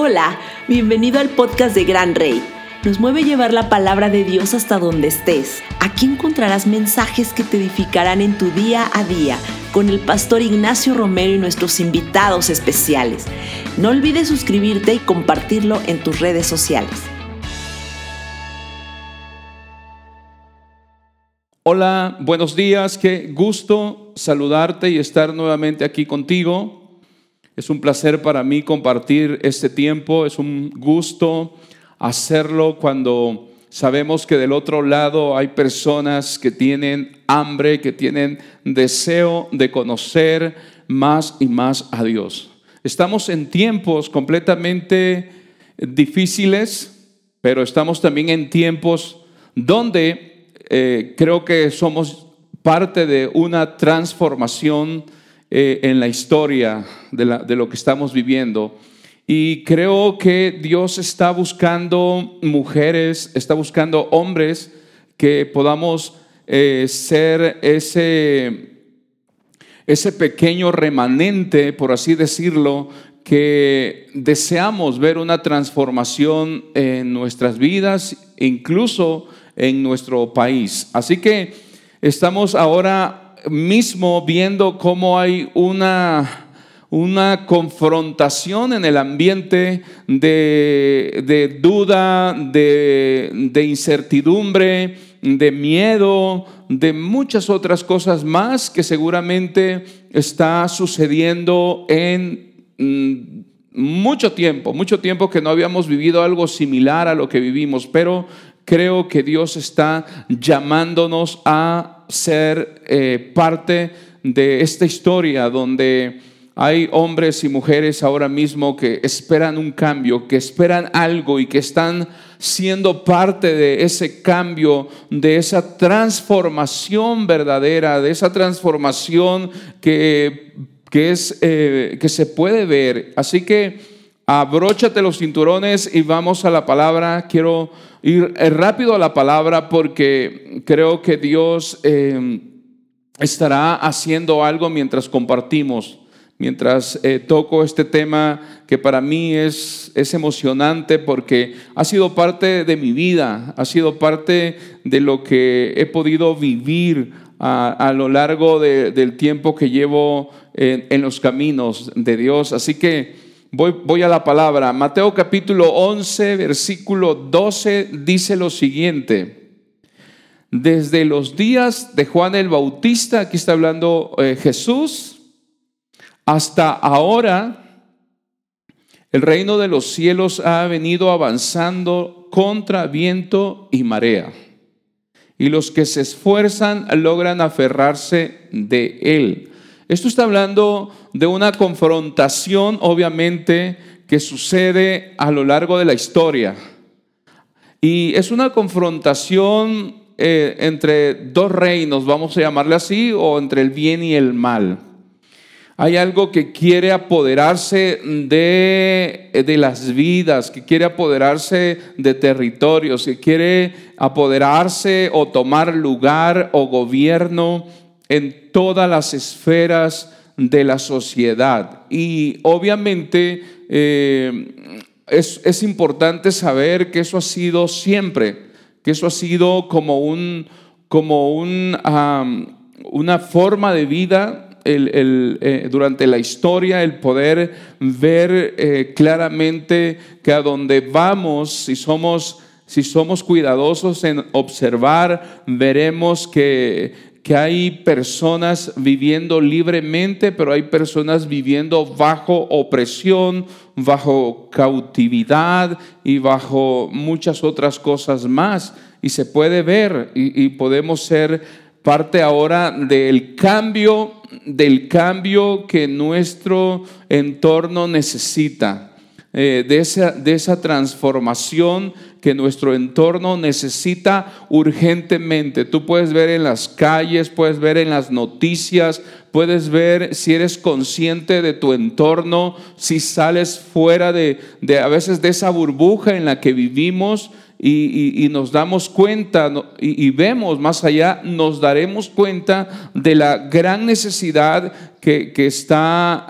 Hola, bienvenido al podcast de Gran Rey. Nos mueve llevar la palabra de Dios hasta donde estés. Aquí encontrarás mensajes que te edificarán en tu día a día con el pastor Ignacio Romero y nuestros invitados especiales. No olvides suscribirte y compartirlo en tus redes sociales. Hola, buenos días, qué gusto saludarte y estar nuevamente aquí contigo. Es un placer para mí compartir este tiempo, es un gusto hacerlo cuando sabemos que del otro lado hay personas que tienen hambre, que tienen deseo de conocer más y más a Dios. Estamos en tiempos completamente difíciles, pero estamos también en tiempos donde eh, creo que somos parte de una transformación eh, en la historia de, lo que estamos viviendo. Y creo que Dios está buscando mujeres, está buscando hombres que podamos eh, ser ese, ese pequeño remanente, por así decirlo, que deseamos ver una transformación en nuestras vidas, incluso en nuestro país. Así que estamos ahora mismo viendo cómo hay una, una confrontación en el ambiente de, duda, de, de incertidumbre, de miedo, de muchas otras cosas más que seguramente está sucediendo en mm, mucho tiempo, mucho tiempo que no habíamos vivido algo similar a lo que vivimos, pero creo que Dios está llamándonos a ser eh, parte de esta historia donde hay hombres y mujeres ahora mismo que esperan un cambio, que esperan algo y que están siendo parte de ese cambio, de esa transformación verdadera, de esa transformación que, que es, eh, que se puede ver. Así que abróchate los cinturones y vamos a la palabra. Quiero ir eh, rápido a la palabra porque creo que Dios eh, estará haciendo algo mientras compartimos, mientras eh, toco este tema que para mí es, es emocionante porque ha sido parte de mi vida, ha sido parte de lo que he podido vivir a, lo largo del tiempo que llevo en los caminos de Dios. Así que... Voy, a la palabra. Mateo capítulo 11, versículo 12 dice lo siguiente. Desde los días de Juan el Bautista, aquí está hablando eh, Jesús, hasta ahora, el reino de los cielos ha venido avanzando contra viento y marea. Y los que se esfuerzan logran aferrarse de él. Esto está hablando de una confrontación, obviamente, que sucede a lo largo de la historia. Y es una confrontación eh, entre dos reinos, vamos a llamarle así, o entre el bien y el mal. Hay algo que quiere apoderarse de, de, las vidas, que quiere apoderarse de territorios, que quiere apoderarse o tomar lugar o gobierno en todas las esferas de la sociedad. Y obviamente eh, es, importante saber que eso ha sido siempre, que eso ha sido como, un, como un, una forma de vida eh, durante la historia, el poder ver eh, claramente que a donde vamos, si somos, si somos cuidadosos en observar, veremos que que hay personas viviendo libremente, pero hay personas viviendo bajo opresión, bajo cautividad y bajo muchas otras cosas más. Y se puede ver y, podemos ser parte ahora del cambio, del cambio que nuestro entorno necesita. Eh, de, esa, de esa transformación que nuestro entorno necesita urgentemente. Tú puedes ver en las calles, puedes ver en las noticias, puedes ver si eres consciente de tu entorno, si sales fuera de, de a veces de esa burbuja en la que vivimos. Y, nos damos cuenta y, vemos más allá, nos daremos cuenta de la gran necesidad que, está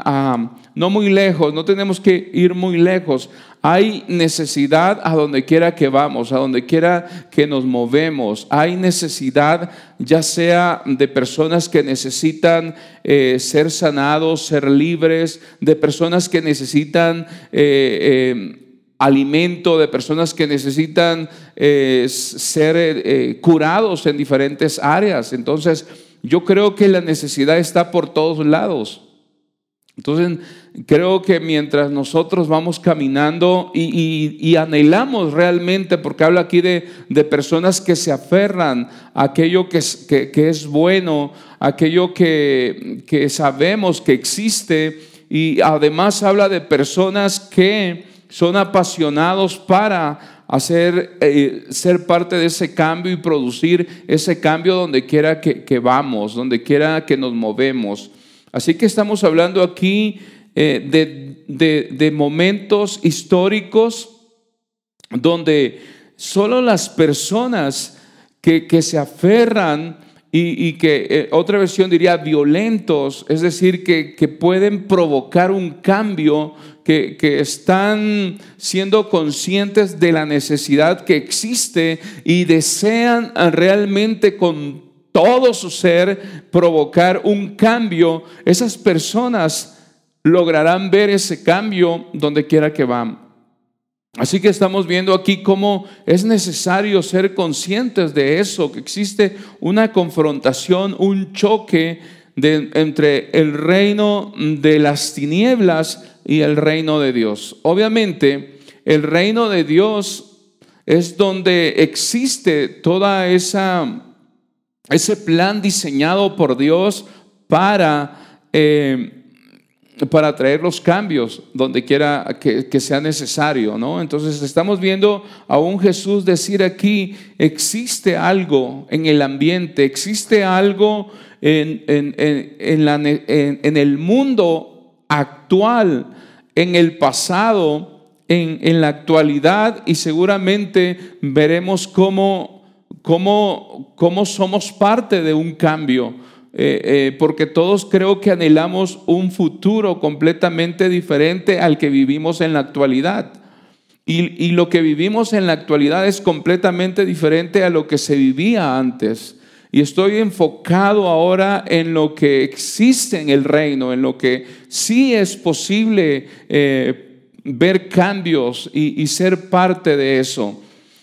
no muy lejos, no tenemos que ir muy lejos. Hay necesidad a donde quiera que vamos, a donde quiera que nos movemos. Hay necesidad ya sea de personas que necesitan eh, ser sanados, ser libres, de personas que necesitan... Eh, eh, alimento, de personas que necesitan ser curados en diferentes áreas. Entonces, yo creo que la necesidad está por todos lados. Entonces, creo que mientras nosotros vamos caminando y, anhelamos realmente, porque habla aquí de, personas que se aferran a aquello que es, que, es bueno, aquello que, sabemos que existe, y además habla de personas que son apasionados para hacer, eh, ser parte de ese cambio y producir ese cambio donde quiera que, que vamos, donde quiera que nos movemos. Así que estamos hablando aquí eh, de, momentos históricos donde solo las personas que, se aferran y, que eh, otra versión diría violentos, es decir, que, pueden provocar un cambio, que, que, están siendo conscientes de la necesidad que existe y desean realmente con todo su ser provocar un cambio, esas personas lograrán ver ese cambio donde quiera que van. Así que estamos viendo aquí cómo es necesario ser conscientes de eso, que existe una confrontación, un choque entre el reino de las tinieblas y el reino de Dios. Obviamente, el reino de Dios es donde existe toda esa ese plan diseñado por Dios para, eh, para traer los cambios donde quiera que, sea necesario, ¿no? Entonces estamos viendo a un Jesús decir aquí, existe algo en el ambiente, existe algo en, en el mundo actual, en el pasado, en, la actualidad y seguramente veremos cómo cómo, cómo somos parte de un cambio, eh, eh, porque todos creo que anhelamos un futuro completamente diferente al que vivimos en la actualidad. Y, y, lo que vivimos en la actualidad es completamente diferente a lo que se vivía antes. Y estoy enfocado ahora en lo que existe en el reino, en lo que sí es posible eh, ver cambios y, y ser parte de eso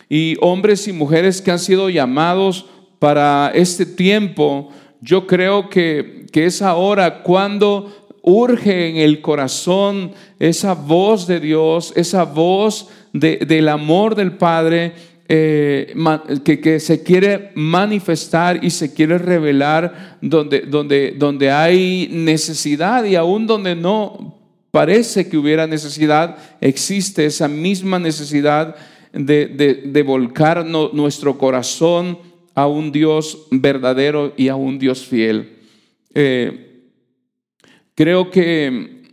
y hombres y mujeres que han sido llamados para este tiempo, yo creo que, es ahora cuando urge en el corazón esa voz de Dios, esa voz del amor del Padre eh, que, se quiere manifestar y se quiere revelar donde, donde, donde hay necesidad y aún donde no parece que hubiera necesidad, existe esa misma necesidad de, volcar nuestro corazón a un Dios verdadero y a un Dios fiel. Eh, creo que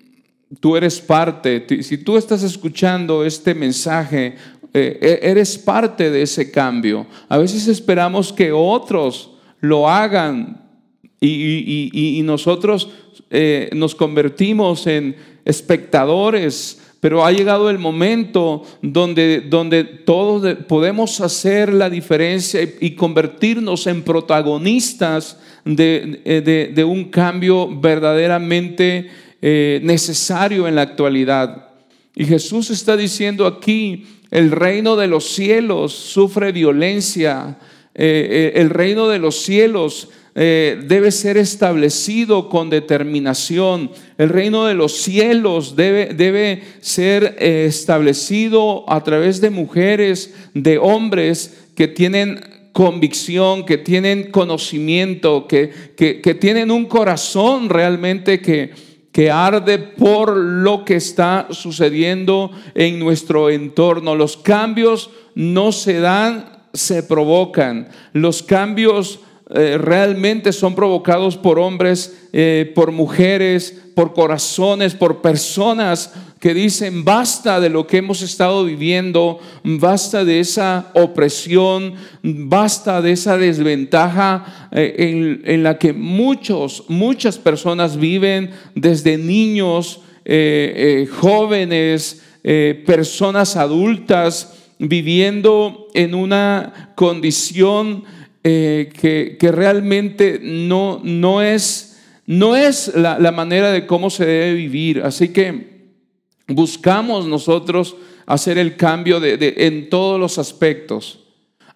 tú eres parte, si tú estás escuchando este mensaje, eh, e, eres parte de ese cambio. A veces esperamos que otros lo hagan y, nosotros eh, nos convertimos en espectadores pero ha llegado el momento donde, donde todos podemos hacer la diferencia y convertirnos en protagonistas de, un cambio verdaderamente eh, necesario en la actualidad. Y Jesús está diciendo aquí, el reino de los cielos sufre violencia, eh, eh, el reino de los cielos eh, debe ser establecido con determinación. El reino de los cielos debe, debe ser eh, establecido a través de mujeres, de hombres que tienen convicción, que tienen conocimiento, que, que, tienen un corazón realmente que, que arde por lo que está sucediendo en nuestro entorno. Los cambios no se dan, se provocan. Los cambios eh, realmente son provocados por hombres, eh, por mujeres, por corazones, por personas que dicen, basta de lo que hemos estado viviendo, basta de esa opresión, basta de esa desventaja eh, en, la que muchos, muchas personas viven desde niños jóvenes, personas adultas viviendo en una condición que, realmente no, no es, no es la, manera de cómo se debe vivir. Así que buscamos nosotros hacer el cambio de, en todos los aspectos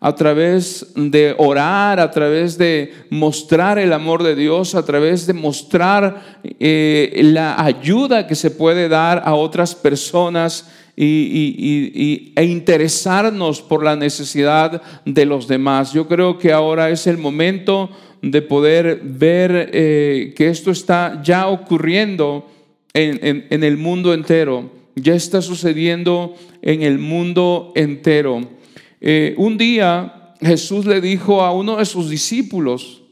a través de orar, a través de mostrar el amor de Dios, a través de mostrar eh, la ayuda que se puede dar a otras personas y, e interesarnos por la necesidad de los demás. Yo creo que ahora es el momento de poder ver eh, que esto está ya ocurriendo en, en el mundo entero, ya está sucediendo en el mundo entero. Eh, un día Jesús le dijo a uno de sus discípulos,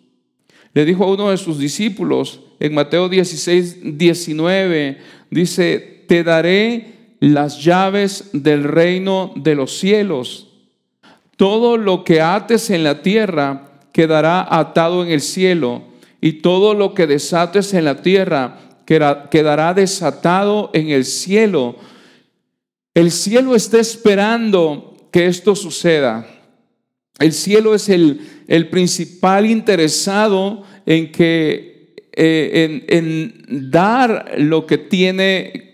le dijo a uno de sus discípulos en Mateo 16, 19, dice, te daré las llaves del reino de los cielos. Todo lo que ates en la tierra quedará atado en el cielo, y todo lo que desates en la tierra quedará desatado en el cielo. El cielo está esperando que esto suceda. El cielo es el, el principal interesado en que eh, en, dar lo que tiene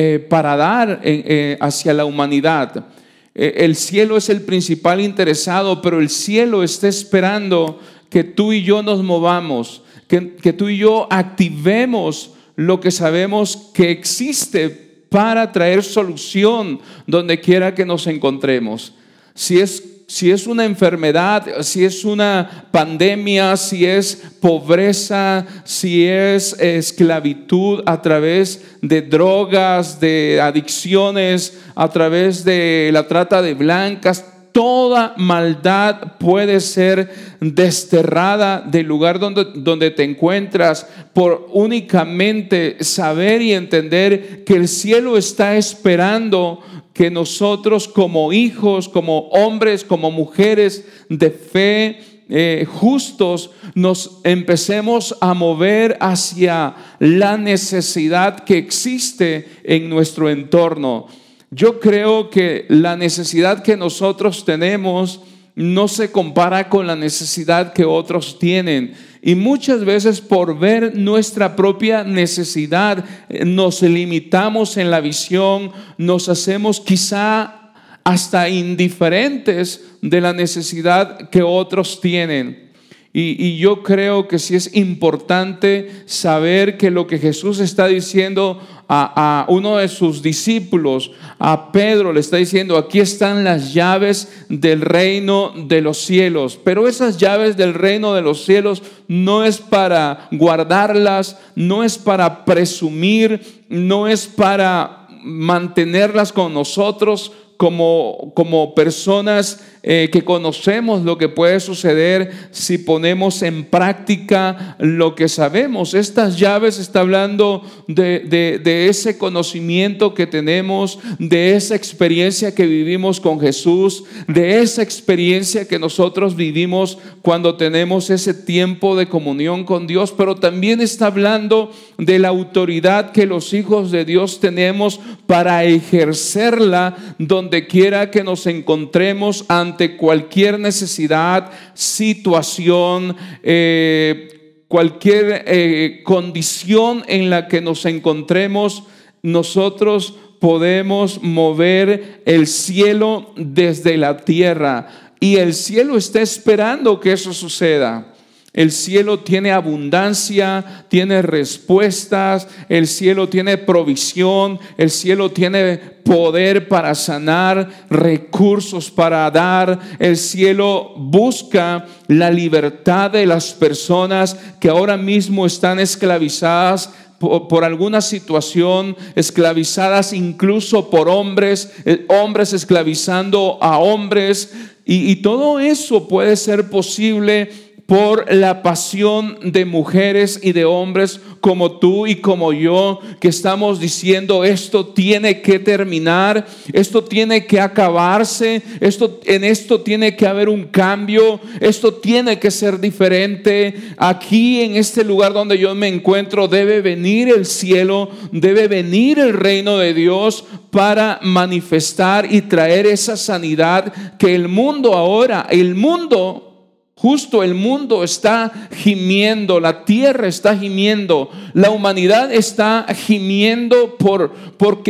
eh, para dar eh, hacia la humanidad. el cielo es el principal interesado, pero el cielo está esperando que tú y yo nos movamos, que, que tú y yo activemos lo que sabemos que existe para traer solución donde quiera que nos encontremos. Si es, si es una enfermedad, si es una pandemia, si es pobreza, si es esclavitud a través de drogas, de adicciones, a través de la trata de blancas, toda maldad puede ser desterrada del lugar donde, donde te encuentras por únicamente saber y entender que el cielo está esperando que nosotros como hijos, como hombres, como mujeres de fe, eh, justos nos empecemos a mover hacia la necesidad que existe en nuestro entorno. Yo creo que la necesidad que nosotros tenemos no se compara con la necesidad que otros tienen. Y muchas veces por ver nuestra propia necesidad eh, nos limitamos en la visión, nos hacemos quizá hasta indiferentes de la necesidad que otros tienen. Y, yo creo que sí es importante saber que lo que Jesús está diciendo a, a, uno de sus discípulos, a Pedro, le está diciendo, aquí están las llaves del reino de los cielos. Pero esas llaves del reino de los cielos no es para guardarlas, no es para presumir, no es para mantenerlas con nosotros como, como personas eh, que conocemos lo que puede suceder si ponemos en práctica lo que sabemos. Estas llaves está hablando de, de, ese conocimiento que tenemos, de esa experiencia que vivimos con Jesús, de esa experiencia que nosotros vivimos cuando tenemos ese tiempo de comunión con Dios, pero también está hablando de la autoridad que los hijos de Dios tenemos para ejercerla donde quiera que nos encontremos ante cualquier necesidad, situación, eh, cualquier eh, condición en la que nos encontremos, nosotros podemos mover el cielo desde la tierra. Y el cielo está esperando que eso suceda. El cielo tiene abundancia, tiene respuestas, el cielo tiene provisión, el cielo tiene poder para sanar, recursos para dar. El cielo busca la libertad de las personas que ahora mismo están esclavizadas por, alguna situación, esclavizadas incluso por hombres, eh, hombres esclavizando a hombres. y todo eso puede ser posible por la pasión de mujeres y de hombres como tú y como yo, que estamos diciendo esto tiene que terminar, esto tiene que acabarse, esto, en esto tiene que haber un cambio, esto tiene que ser diferente. Aquí en este lugar donde yo me encuentro debe venir el cielo, debe venir el reino de Dios para manifestar y traer esa sanidad que el mundo ahora, el mundo Justo el mundo está gimiendo, la tierra está gimiendo, la humanidad está gimiendo por, por,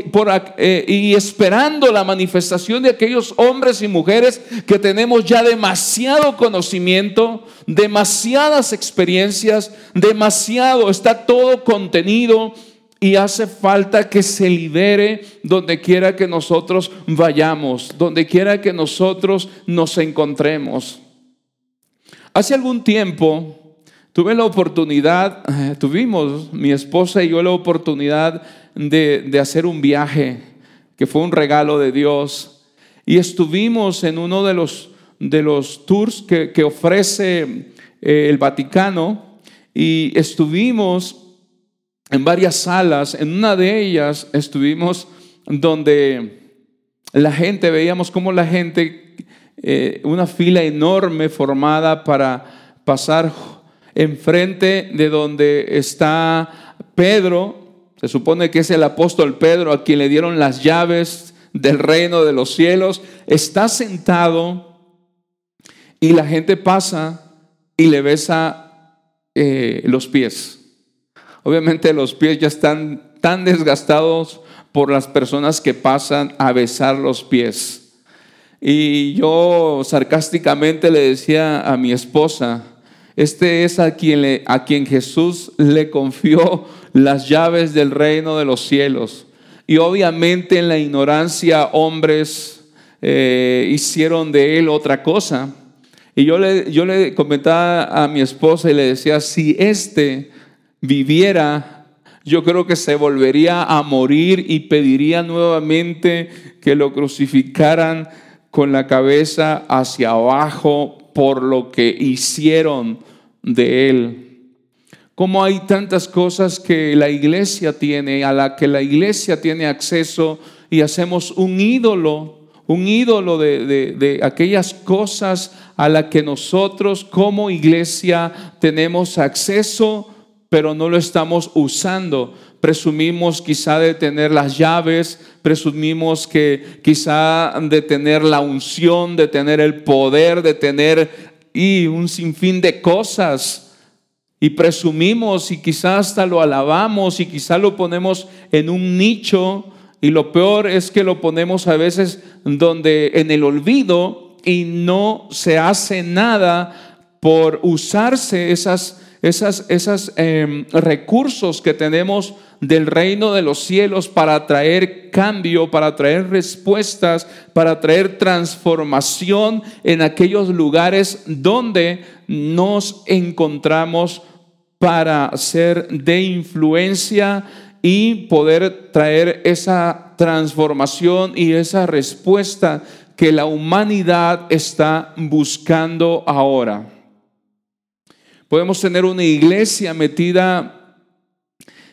eh, y esperando la manifestación de aquellos hombres y mujeres que tenemos ya demasiado conocimiento, demasiadas experiencias, demasiado, está todo contenido y hace falta que se libere donde quiera que nosotros vayamos, donde quiera que nosotros nos encontremos. Hace algún tiempo tuve la oportunidad, eh, tuvimos mi esposa y yo la oportunidad de, hacer un viaje que fue un regalo de Dios. Y estuvimos en uno de los, de los tours que, ofrece eh, el Vaticano y estuvimos en varias salas. En una de ellas estuvimos donde la gente, veíamos cómo la gente eh, una fila enorme formada para pasar enfrente de donde está Pedro. Se supone que es el apóstol Pedro a quien le dieron las llaves del reino de los cielos. Está sentado y la gente pasa y le besa eh, los pies. Obviamente los pies ya están tan desgastados por las personas que pasan a besar los pies. Y yo sarcásticamente le decía a mi esposa, este es a quien, a quien Jesús le confió las llaves del reino de los cielos. Y obviamente en la ignorancia hombres eh, hicieron de él otra cosa. Y yo le, yo le comentaba a mi esposa y le decía, si este viviera, yo creo que se volvería a morir y pediría nuevamente que lo crucificaran con la cabeza hacia abajo por lo que hicieron de él. Como hay tantas cosas que la iglesia tiene, a la que la iglesia tiene acceso y hacemos un ídolo, un ídolo de, de aquellas cosas a las que nosotros como iglesia tenemos acceso, pero no lo estamos usando presumimos quizá de tener las llaves, presumimos que quizá de tener la unción, de tener el poder, de tener y un sinfín de cosas. Y presumimos y quizá hasta lo alabamos y quizá lo ponemos en un nicho y lo peor es que lo ponemos a veces donde en el olvido y no se hace nada por usarse esas, esas, esas em, recursos que tenemos del reino de los cielos para traer cambio, para traer respuestas, para traer transformación en aquellos lugares donde nos encontramos para ser de influencia y poder traer esa transformación y esa respuesta que la humanidad está buscando ahora. Podemos tener una iglesia metida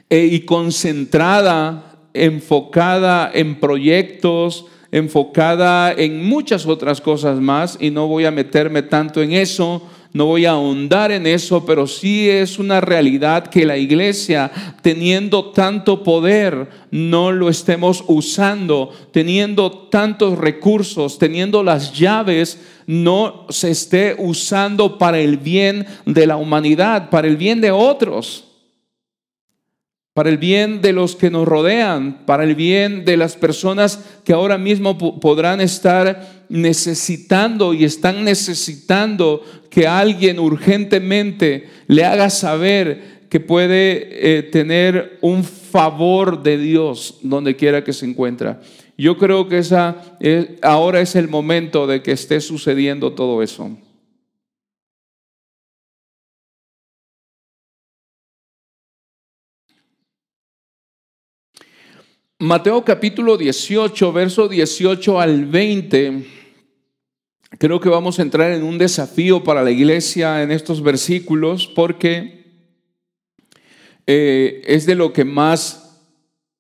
eh, y concentrada, enfocada en proyectos, enfocada en muchas otras cosas más y no voy a meterme tanto en eso, no voy a ahondar en eso, pero sí es una realidad que la iglesia, teniendo tanto poder, no lo estemos usando, teniendo tantos recursos, teniendo las llaves, no se esté usando para el bien de la humanidad, para el bien de otros para el bien de los que nos rodean, para el bien de las personas que ahora mismo podrán estar necesitando y están necesitando que alguien urgentemente le haga saber que puede eh, tener un favor de Dios donde quiera que se encuentra. Yo creo que esa, eh, ahora es el momento de que esté sucediendo todo eso. Mateo capítulo 18, verso 18 al 20, creo que vamos a entrar en un desafío para la iglesia en estos versículos porque eh, es de lo que más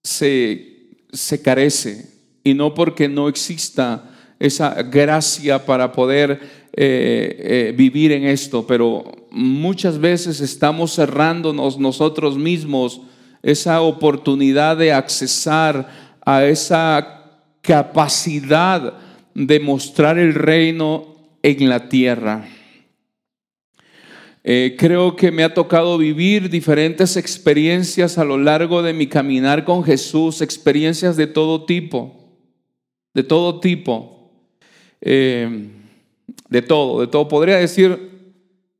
se, se carece y no porque no exista esa gracia para poder eh, eh, vivir en esto, pero muchas veces estamos cerrándonos nosotros mismos esa oportunidad de accesar a esa capacidad de mostrar el reino en la tierra. Eh, creo que me ha tocado vivir diferentes experiencias a lo largo de mi caminar con Jesús, experiencias de todo tipo, de todo tipo, eh, de todo, de todo. Podría decir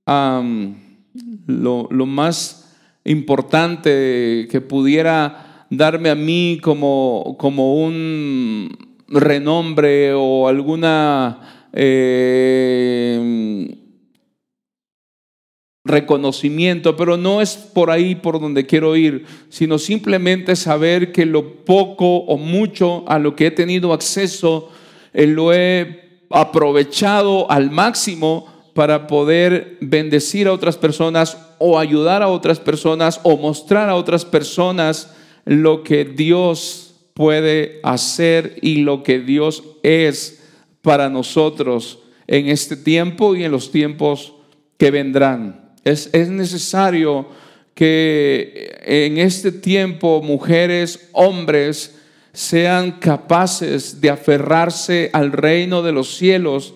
lo, lo más importante que pudiera darme a mí como, como un renombre o alguna eh, reconocimiento, pero no es por ahí por donde quiero ir, sino simplemente saber que lo poco o mucho a lo que he tenido acceso, eh, lo he aprovechado al máximo para poder bendecir a otras personas o ayudar a otras personas o mostrar a otras personas lo que Dios puede hacer y lo que Dios es para nosotros en este tiempo y en los tiempos que vendrán. Es, necesario que en este tiempo mujeres, hombres, sean capaces de aferrarse al reino de los cielos.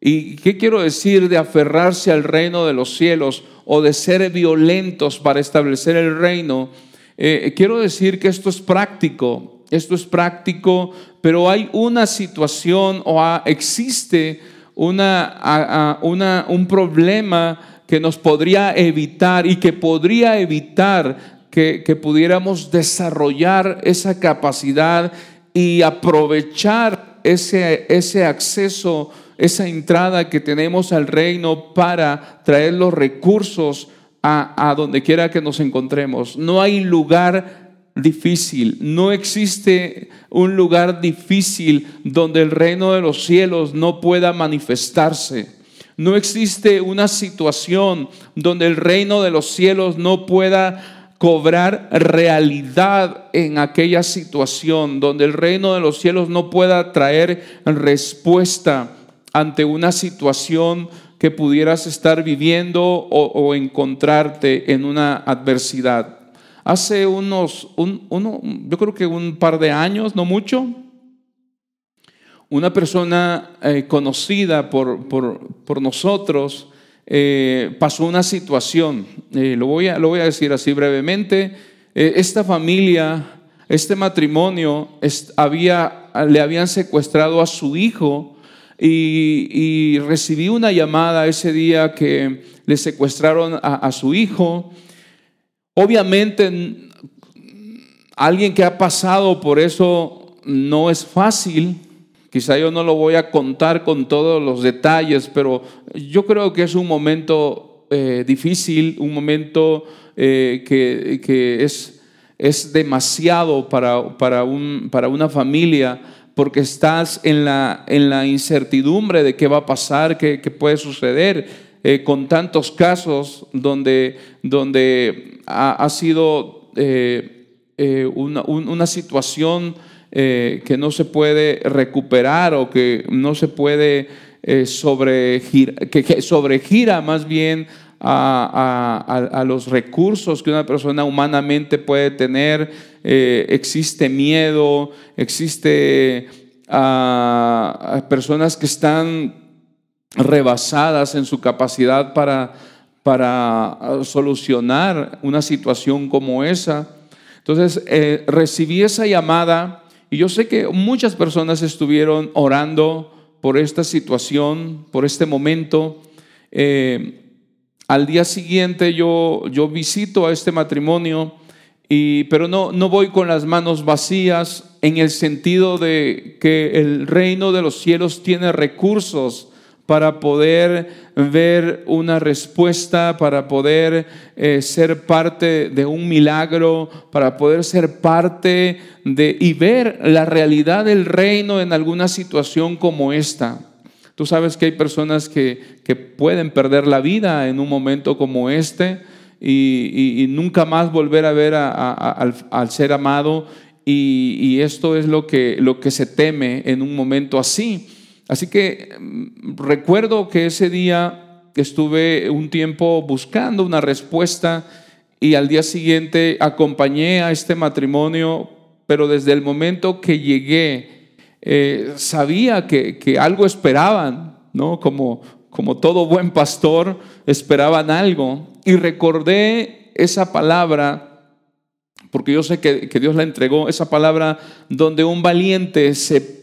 ¿Y qué quiero decir de aferrarse al reino de los cielos o de ser violentos para establecer el reino? Eh, quiero decir que esto es práctico esto es práctico, pero hay una situación o existe una, un problema que nos podría evitar y que podría evitar que, que pudiéramos desarrollar esa capacidad y aprovechar ese, ese acceso, esa entrada que tenemos al reino para traer los recursos a, a donde quiera que nos encontremos. No hay lugar difícil. No existe un lugar difícil donde el reino de los cielos no pueda manifestarse. No existe una situación donde el reino de los cielos no pueda cobrar realidad en aquella situación, donde el reino de los cielos no pueda traer respuesta ante una situación que pudieras estar viviendo o, encontrarte en una adversidad. Hace unos, yo creo que un par de años, no mucho, una persona eh, conocida por, por, nosotros eh, pasó una situación, eh, lo, voy a, lo voy a decir así brevemente, esta familia, este matrimonio, le habían secuestrado a su hijo y, recibí una llamada ese día que le secuestraron a su hijo Obviamente, alguien que ha pasado por eso no es fácil. Quizá yo no lo voy a contar con todos los detalles, pero yo creo que es un momento eh, difícil, un momento eh, que, es, es, demasiado para, para, un, para, una familia, porque estás en la, en la incertidumbre de qué va a pasar, qué, qué puede suceder. Eh, con tantos casos donde, donde ha, sido eh, eh, una, situación que no se puede recuperar o que no se puede sobregirar, que, sobregira más bien a, los recursos que una persona humanamente puede tener. existe miedo, existe a personas que están rebasadas en su capacidad para, para ah, solucionar una situación como esa. Entonces, eh, recibí esa llamada y yo sé que muchas personas estuvieron orando por esta situación, por este momento. Eh, al día siguiente yo, yo visito a este matrimonio, y, pero no, no voy con las manos vacías en el sentido de que el reino de los cielos tiene recursos para poder ver una respuesta, para poder eh, ser parte de un milagro, para poder ser parte de y ver la realidad del reino en alguna situación como esta. Tú sabes que hay personas que, pueden perder la vida en un momento como este y, nunca más volver a ver al, ser amado. Y, esto es lo que, lo que se teme en un momento así. Así que mm, recuerdo que ese día estuve un tiempo buscando una respuesta y al día siguiente acompañé a este matrimonio, pero desde el momento que llegué eh, sabía que, algo esperaban, ¿no? Como, como todo buen pastor, esperaban algo. Y recordé esa palabra, porque yo sé que, que Dios la entregó, esa palabra donde un valiente se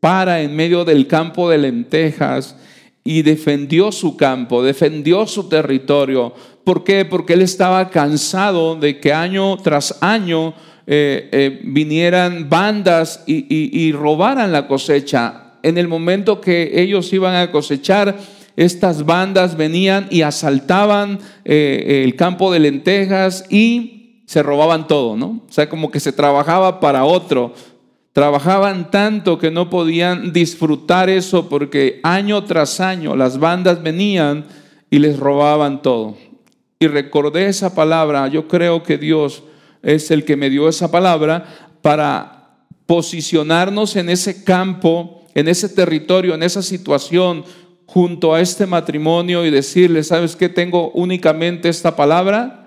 para en medio del campo de lentejas y defendió su campo, defendió su territorio. ¿Por qué? Porque él estaba cansado de que año tras año eh, eh, vinieran bandas y, robaran la cosecha. En el momento que ellos iban a cosechar, estas bandas venían y asaltaban eh, el campo de lentejas y se robaban todo, ¿no? O sea, como que se trabajaba para otro. Trabajaban tanto que no podían disfrutar eso porque año tras año las bandas venían y les robaban todo. Y recordé esa palabra, yo creo que Dios es el que me dio esa palabra para posicionarnos en ese campo, en ese territorio, en esa situación junto a este matrimonio y decirle, ¿sabes qué? Tengo únicamente esta palabra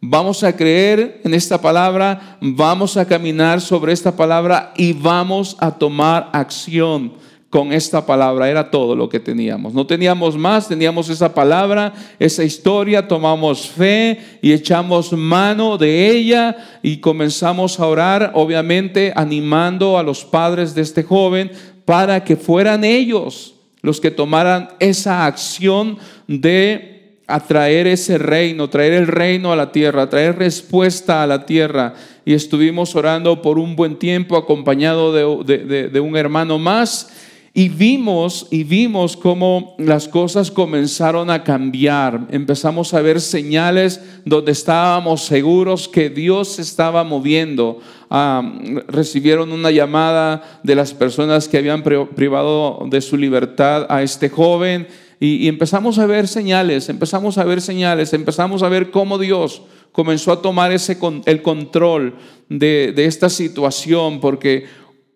Vamos a creer en esta palabra, vamos a caminar sobre esta palabra y vamos a tomar acción con esta palabra. Era todo lo que teníamos. No teníamos más, teníamos esa palabra, esa historia, tomamos fe y echamos mano de ella y comenzamos a orar, obviamente animando a los padres de este joven para que fueran ellos los que tomaran esa acción de a traer ese reino, traer el reino a la tierra, traer respuesta a la tierra. Y estuvimos orando por un buen tiempo acompañado de, un hermano más. Y vimos, y vimos cómo las cosas comenzaron a cambiar. Empezamos a ver señales donde estábamos seguros que Dios estaba moviendo. Ah, recibieron una llamada de las personas que habían privado de su libertad a este joven y, empezamos a ver señales, empezamos a ver señales, empezamos a ver cómo Dios comenzó a tomar ese, el control de, esta situación, porque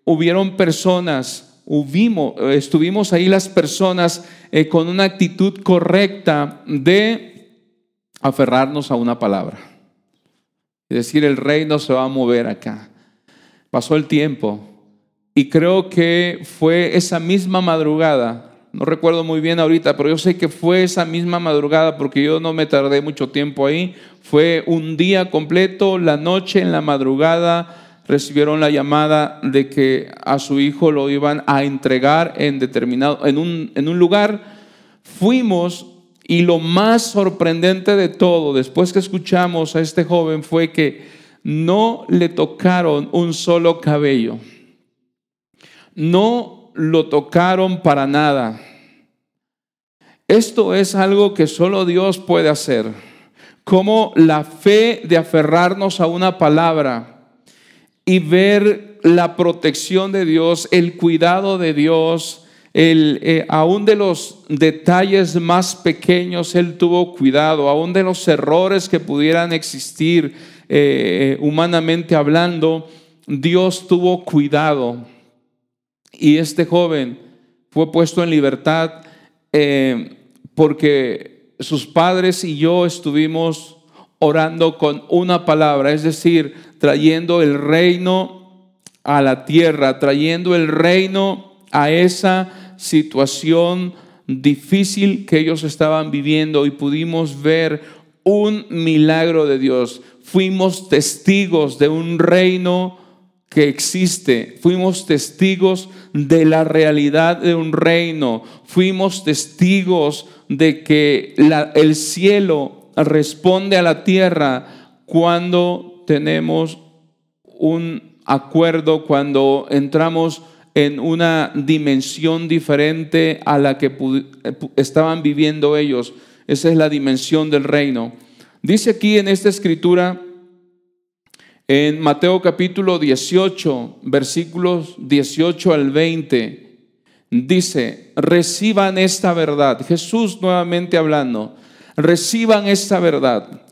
hubieron personas, hubimos, estuvimos ahí las personas eh, con una actitud correcta de aferrarnos a una palabra. Es decir, el reino se va a mover acá. Pasó el tiempo y creo que fue esa misma madrugada no recuerdo muy bien ahorita, pero yo sé que fue esa misma madrugada porque yo no me tardé mucho tiempo ahí. Fue un día completo, la noche, en la madrugada, recibieron la llamada de que a su hijo lo iban a entregar en determinado, en un, en un lugar. Fuimos y lo más sorprendente de todo, después que escuchamos a este joven, fue que no le tocaron un solo cabello. No lo tocaron para nada. Esto es algo que solo Dios puede hacer. Como la fe de aferrarnos a una palabra y ver la protección de Dios, el cuidado de Dios, el, eh, aún de los detalles más pequeños, Él tuvo cuidado, aún de los errores que pudieran existir eh, humanamente hablando, Dios tuvo cuidado. Y este joven fue puesto en libertad eh, porque sus padres y yo estuvimos orando con una palabra, es decir, trayendo el reino a la tierra, trayendo el reino a esa situación difícil que ellos estaban viviendo y pudimos ver un milagro de Dios. Fuimos testigos de un reino que existe. Fuimos testigos de la realidad de un reino. Fuimos testigos de que el cielo responde a la tierra cuando tenemos un acuerdo, cuando entramos en una dimensión diferente a la que estaban viviendo ellos. Esa es la dimensión del reino. Dice aquí en esta escritura, en Mateo capítulo 18, versículos 18 al 20, dice, reciban esta verdad. Jesús nuevamente hablando, reciban esta verdad.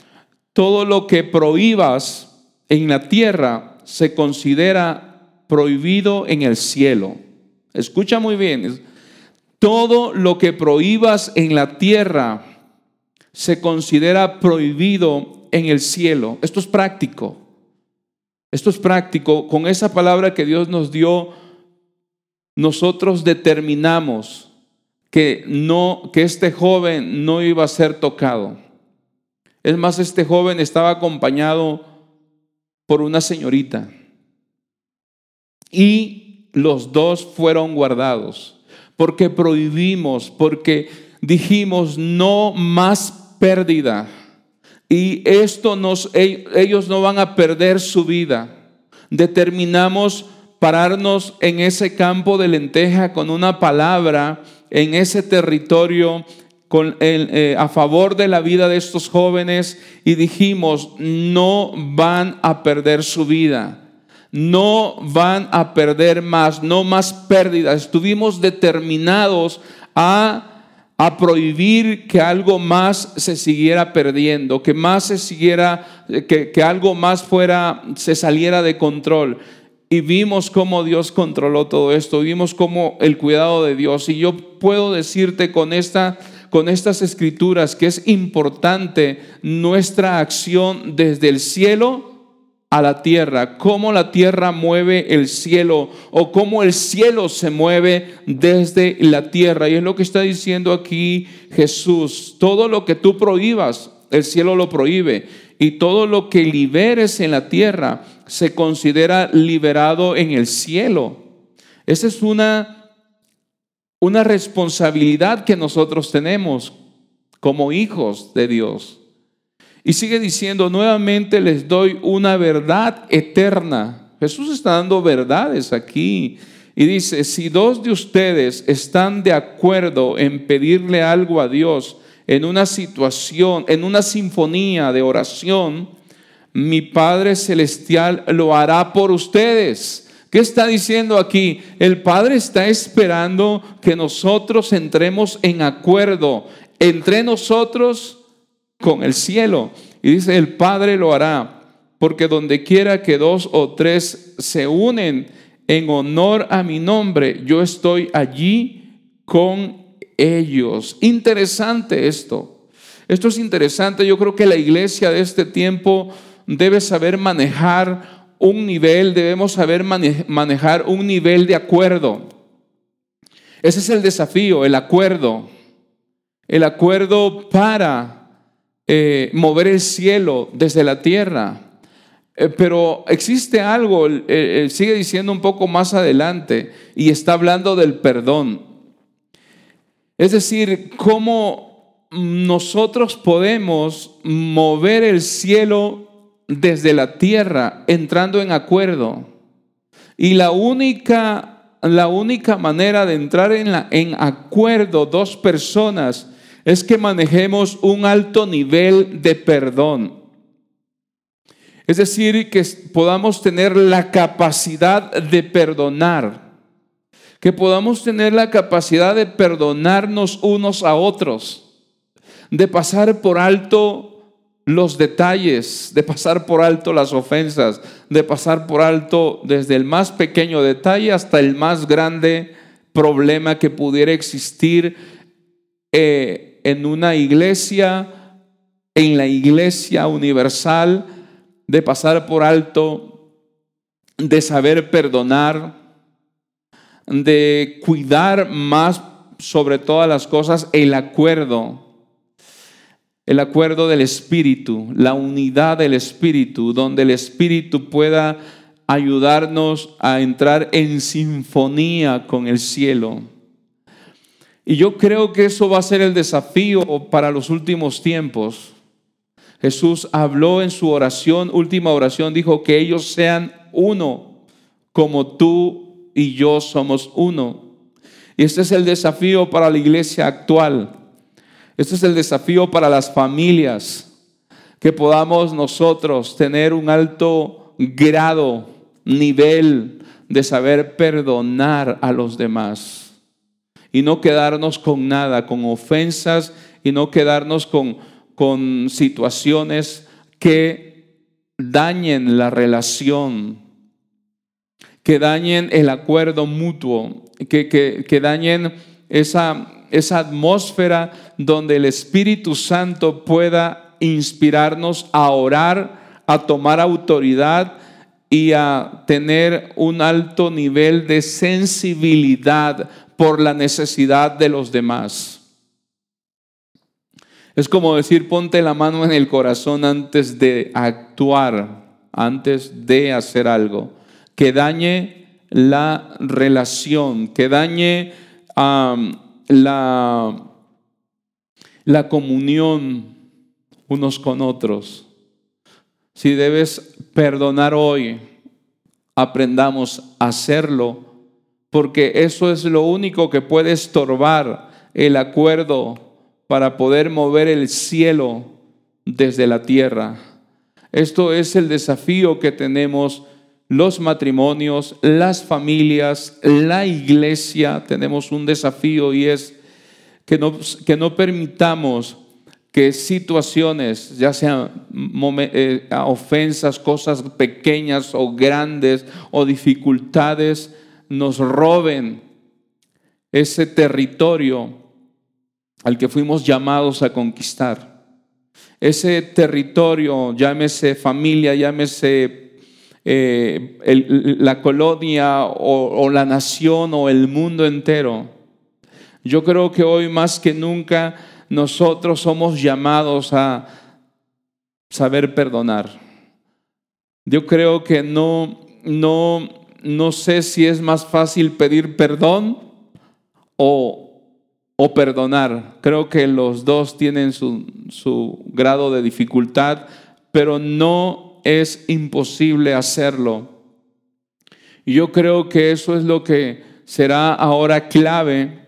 Todo lo que prohíbas en la tierra se considera prohibido en el cielo. Escucha muy bien. Todo lo que prohíbas en la tierra se considera prohibido en el cielo. Esto es práctico. Esto es práctico. Con esa palabra que Dios nos dio, nosotros determinamos que no que este joven no iba a ser tocado. Es más, este joven estaba acompañado por una señorita. Y los dos fueron guardados porque prohibimos, porque dijimos no más pérdida. Y esto nos, ellos no van a perder su vida. Determinamos pararnos en ese campo de lenteja con una palabra, en ese territorio eh, a favor de la vida de estos jóvenes y dijimos, no van a perder su vida, no van a perder más, no más pérdidas. Estuvimos determinados a a prohibir que algo más se siguiera perdiendo, que más se siguiera, que, que, algo más fuera, se saliera de control. Y vimos cómo Dios controló todo esto, vimos cómo el cuidado de Dios. Y yo puedo decirte con esta con estas escrituras que es importante nuestra acción desde el cielo a la tierra, cómo la tierra mueve el cielo o cómo el cielo se mueve desde la tierra. Y es lo que está diciendo aquí Jesús. Todo lo que tú prohíbas, el cielo lo prohíbe. Y todo lo que liberes en la tierra se considera liberado en el cielo. Esa es una, una responsabilidad que nosotros tenemos como hijos de Dios. Y sigue diciendo, nuevamente les doy una verdad eterna. Jesús está dando verdades aquí. Y dice, si dos de ustedes están de acuerdo en pedirle algo a Dios en una situación, en una sinfonía de oración, mi Padre Celestial lo hará por ustedes. ¿Qué está diciendo aquí? El Padre está esperando que nosotros entremos en acuerdo entre nosotros con el cielo. Y dice, el Padre lo hará, porque donde quiera que dos o tres se unen en honor a mi nombre, yo estoy allí con ellos. Interesante esto. Esto es interesante. Yo creo que la iglesia de este tiempo debe saber manejar un nivel, debemos saber manejar un nivel de acuerdo. Ese es el desafío, el acuerdo. El acuerdo para eh, mover el cielo desde la tierra. Eh, pero existe algo, sigue diciendo un poco más adelante, y está hablando del perdón. Es decir, cómo nosotros podemos mover el cielo desde la tierra entrando en acuerdo. Y la única, la única manera de entrar en, en acuerdo dos personas es que manejemos un alto nivel de perdón. Es decir, que podamos tener la capacidad de perdonar, que podamos tener la capacidad de perdonarnos unos a otros, de pasar por alto los detalles, de pasar por alto las ofensas, de pasar por alto desde el más pequeño detalle hasta el más grande problema que pudiera existir. Eh, en una iglesia, en la iglesia universal, de pasar por alto, de saber perdonar, de cuidar más sobre todas las cosas el acuerdo, el acuerdo del Espíritu, la unidad del Espíritu, donde el Espíritu pueda ayudarnos a entrar en sinfonía con el cielo. Y yo creo que eso va a ser el desafío para los últimos tiempos. Jesús habló en su oración, última oración, dijo que ellos sean uno, como tú y yo somos uno. Y este es el desafío para la iglesia actual. Este es el desafío para las familias, que podamos nosotros tener un alto grado, nivel de saber perdonar a los demás y no quedarnos con nada, con ofensas y no quedarnos con, con situaciones que dañen la relación, que dañen el acuerdo mutuo, que, que, dañen esa, esa atmósfera donde el Espíritu Santo pueda inspirarnos a orar, a tomar autoridad y a tener un alto nivel de sensibilidad por la necesidad de los demás. Es como decir, ponte la mano en el corazón antes de actuar, antes de hacer algo, que dañe la relación, que dañe la, la comunión unos con otros. Si debes perdonar hoy, aprendamos a hacerlo, porque eso es lo único que puede estorbar el acuerdo para poder mover el cielo desde la tierra. Esto es el desafío que tenemos los matrimonios, las familias, la iglesia. Tenemos un desafío y es que no, que no permitamos que situaciones, ya sean eh, ofensas, cosas pequeñas o grandes o dificultades, nos roben ese territorio al que fuimos llamados a conquistar. Ese territorio, llámese familia, llámese eh, la colonia o la nación o el mundo entero. Yo creo que hoy más que nunca nosotros somos llamados a saber perdonar. Yo creo que no, no, no sé si es más fácil pedir perdón o, o perdonar. Creo que los dos tienen su, su grado de dificultad, pero no es imposible hacerlo. Yo creo que eso es lo que será ahora clave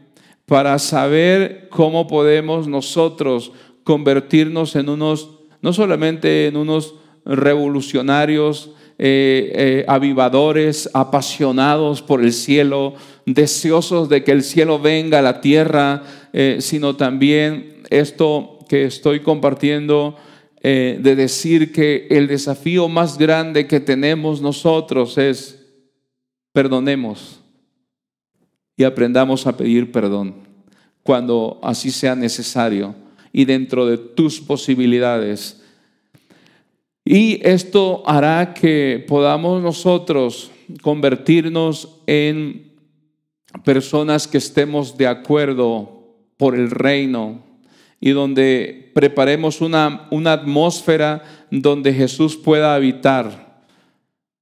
para saber cómo podemos nosotros convertirnos en unos, no solamente en unos revolucionarios, eh, eh, avivadores, apasionados por el cielo, deseosos de que el cielo venga a la tierra, eh, sino también esto que estoy compartiendo, de decir que el desafío más grande que tenemos nosotros es perdonemos y aprendamos a pedir perdón cuando así sea necesario y dentro de tus posibilidades. Y esto hará que podamos nosotros convertirnos en personas que estemos de acuerdo por el reino y donde preparemos una, una atmósfera donde Jesús pueda habitar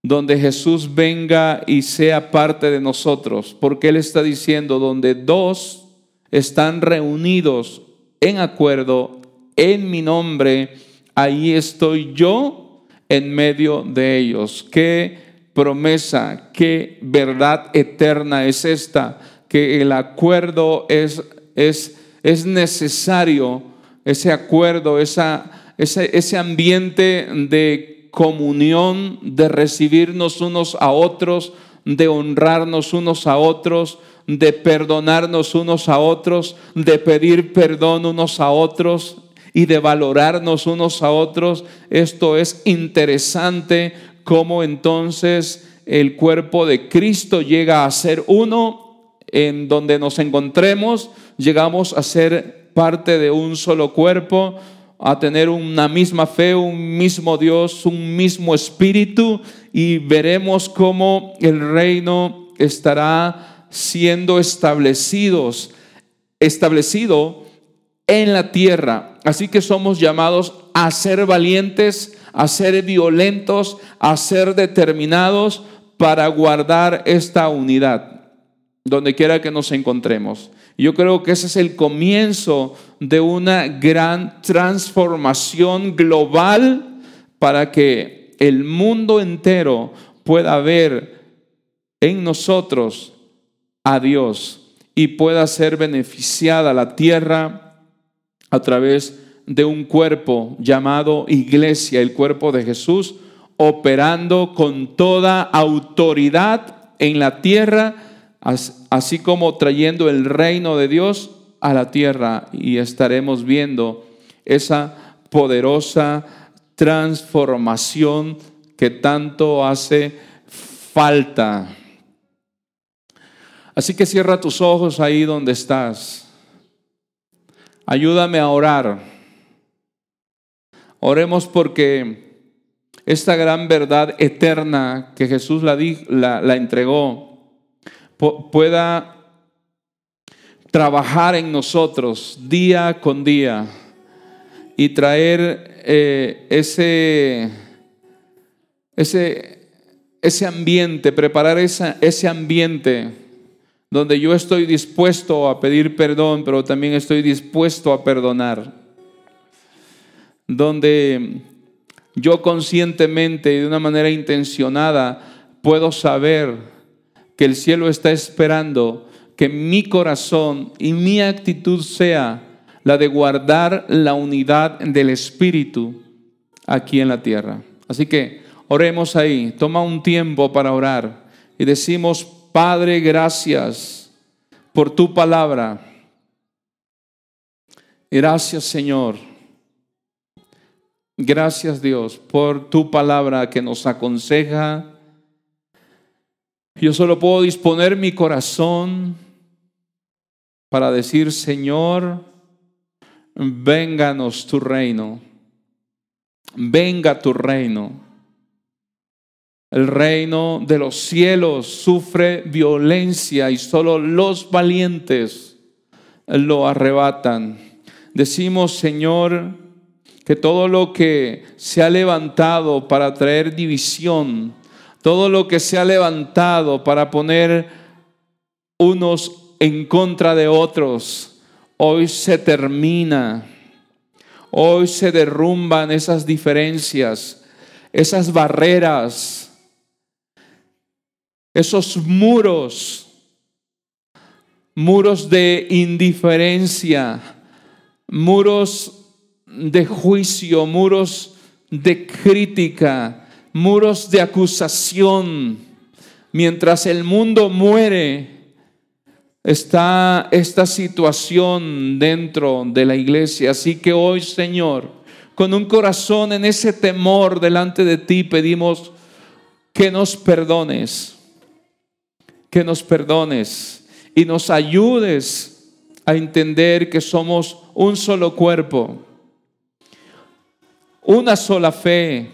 donde Jesús venga y sea parte de nosotros, porque Él está diciendo, donde dos están reunidos en acuerdo en mi nombre, ahí estoy yo en medio de ellos. Qué promesa, qué verdad eterna es esta, que el acuerdo es, es, es necesario, ese acuerdo, esa, ese, ese ambiente de comunión, de recibirnos unos a otros, de honrarnos unos a otros, de perdonarnos unos a otros, de pedir perdón unos a otros y de valorarnos unos a otros. Esto es interesante cómo entonces el cuerpo de Cristo llega a ser uno en donde nos encontremos, llegamos a ser parte de un solo cuerpo a tener una misma fe, un mismo Dios, un mismo espíritu y veremos cómo el reino estará siendo establecidos, establecido en la tierra. Así que somos llamados a ser valientes, a ser violentos, a ser determinados para guardar esta unidad, donde quiera que nos encontremos. Yo creo que ese es el comienzo de una gran transformación global para que el mundo entero pueda ver en nosotros a Dios y pueda ser beneficiada la tierra a través de un cuerpo llamado iglesia, el cuerpo de Jesús, operando con toda autoridad en la tierra así como trayendo el reino de Dios a la tierra y estaremos viendo esa poderosa transformación que tanto hace falta. Así que cierra tus ojos ahí donde estás. Ayúdame a orar. Oremos porque esta gran verdad eterna que Jesús la, entregó pueda trabajar en nosotros día con día y traer eh, ese, ese, ese ambiente, preparar ese ambiente donde yo estoy dispuesto a pedir perdón, pero también estoy dispuesto a perdonar. Donde yo conscientemente y de una manera intencionada puedo saber que el cielo está esperando que mi corazón y mi actitud sea la de guardar la unidad del Espíritu aquí en la tierra. Así que oremos ahí, toma un tiempo para orar y decimos, Padre, gracias por tu palabra. Gracias, Señor. Gracias, Dios, por tu palabra que nos aconseja. Yo solo puedo disponer mi corazón para decir, Señor, vénganos tu reino. Venga tu reino. El reino de los cielos sufre violencia y solo los valientes lo arrebatan. Decimos, Señor, que todo lo que se ha levantado para traer división, todo lo que se ha levantado para poner unos en contra de otros, hoy se termina. Hoy se derrumban esas diferencias, esas barreras esos muros, muros de indiferencia, muros de juicio, muros de crítica, muros de acusación. Mientras el mundo muere, está esta situación dentro de la iglesia. Así que hoy, Señor, con un corazón en ese temor delante de ti, pedimos que nos perdones que nos perdones y nos ayudes a entender que somos un solo cuerpo, una sola fe,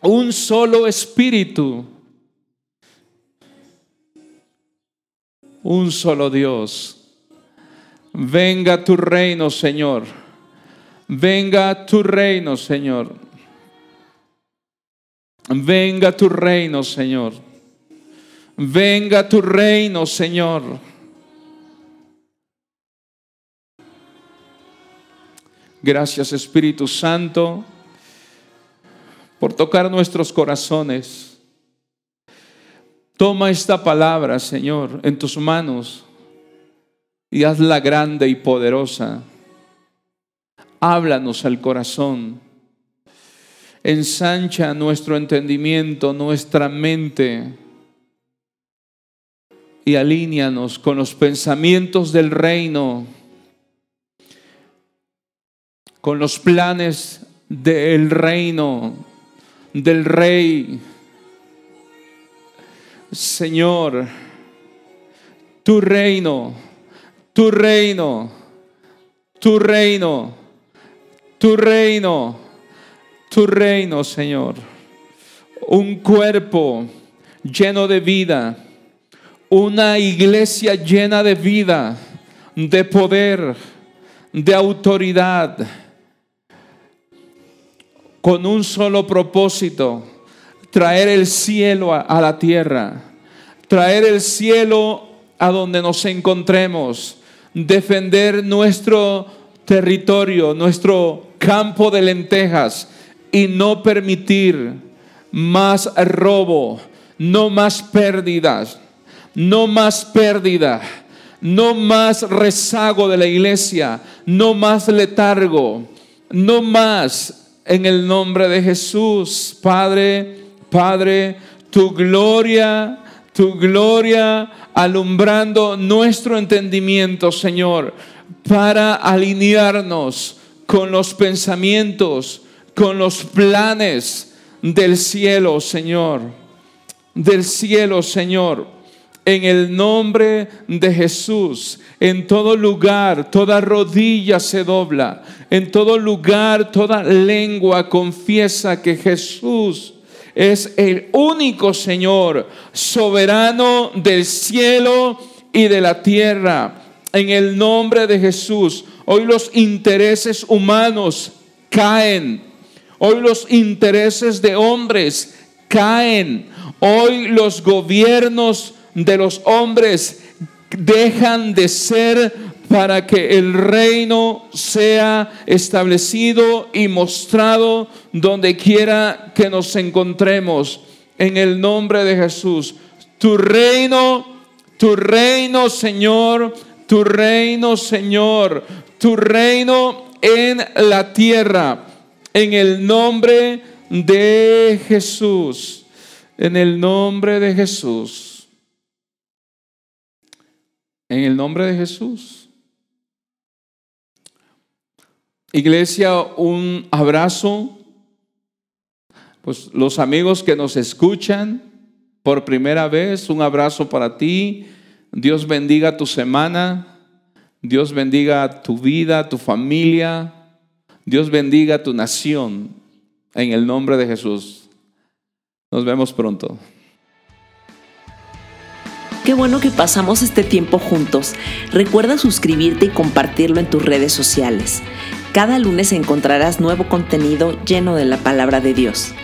un solo espíritu, un solo Dios. Venga tu reino, Señor. Venga tu reino, Señor. Venga tu reino, Señor. Venga tu reino, Señor. Gracias Espíritu Santo por tocar nuestros corazones. Toma esta palabra, Señor, en tus manos y hazla grande y poderosa. Háblanos al corazón. Ensancha nuestro entendimiento, nuestra mente y alíñanos con los pensamientos del reino, con los planes del reino, del rey. Señor, tu reino, tu reino, tu reino, tu reino, tu reino, Señor. Un cuerpo lleno de vida una iglesia llena de vida, de poder, de autoridad, con un solo propósito, traer el cielo a, la tierra, traer el cielo a donde nos encontremos, defender nuestro territorio, nuestro campo de lentejas y no permitir más robo, no más pérdidas no más pérdida, no más rezago de la iglesia, no más letargo, no más en el nombre de Jesús. Padre, Padre, tu gloria, tu gloria alumbrando nuestro entendimiento, Señor, para alinearnos con los pensamientos, con los planes del cielo, Señor. Del cielo, Señor. En el nombre de Jesús, en todo lugar, toda rodilla se dobla. En todo lugar, toda lengua confiesa que Jesús es el único Señor, soberano del cielo y de la tierra. En el nombre de Jesús, hoy los intereses humanos caen. Hoy los intereses de hombres caen. Hoy los gobiernos de los hombres dejan de ser para que el reino sea establecido y mostrado donde quiera que nos encontremos. En el nombre de Jesús. Tu reino, tu reino, Señor, tu reino, Señor, tu reino en la tierra. En el nombre de Jesús. En el nombre de Jesús. En el nombre de Jesús. Iglesia, un abrazo. Pues los amigos que nos escuchan por primera vez, un abrazo para ti. Dios bendiga tu semana. Dios bendiga tu vida, tu familia. Dios bendiga tu nación. En el nombre de Jesús. Nos vemos pronto. Qué bueno que pasamos este tiempo juntos. Recuerda suscribirte y compartirlo en tus redes sociales. Cada lunes encontrarás nuevo contenido lleno de la palabra de Dios.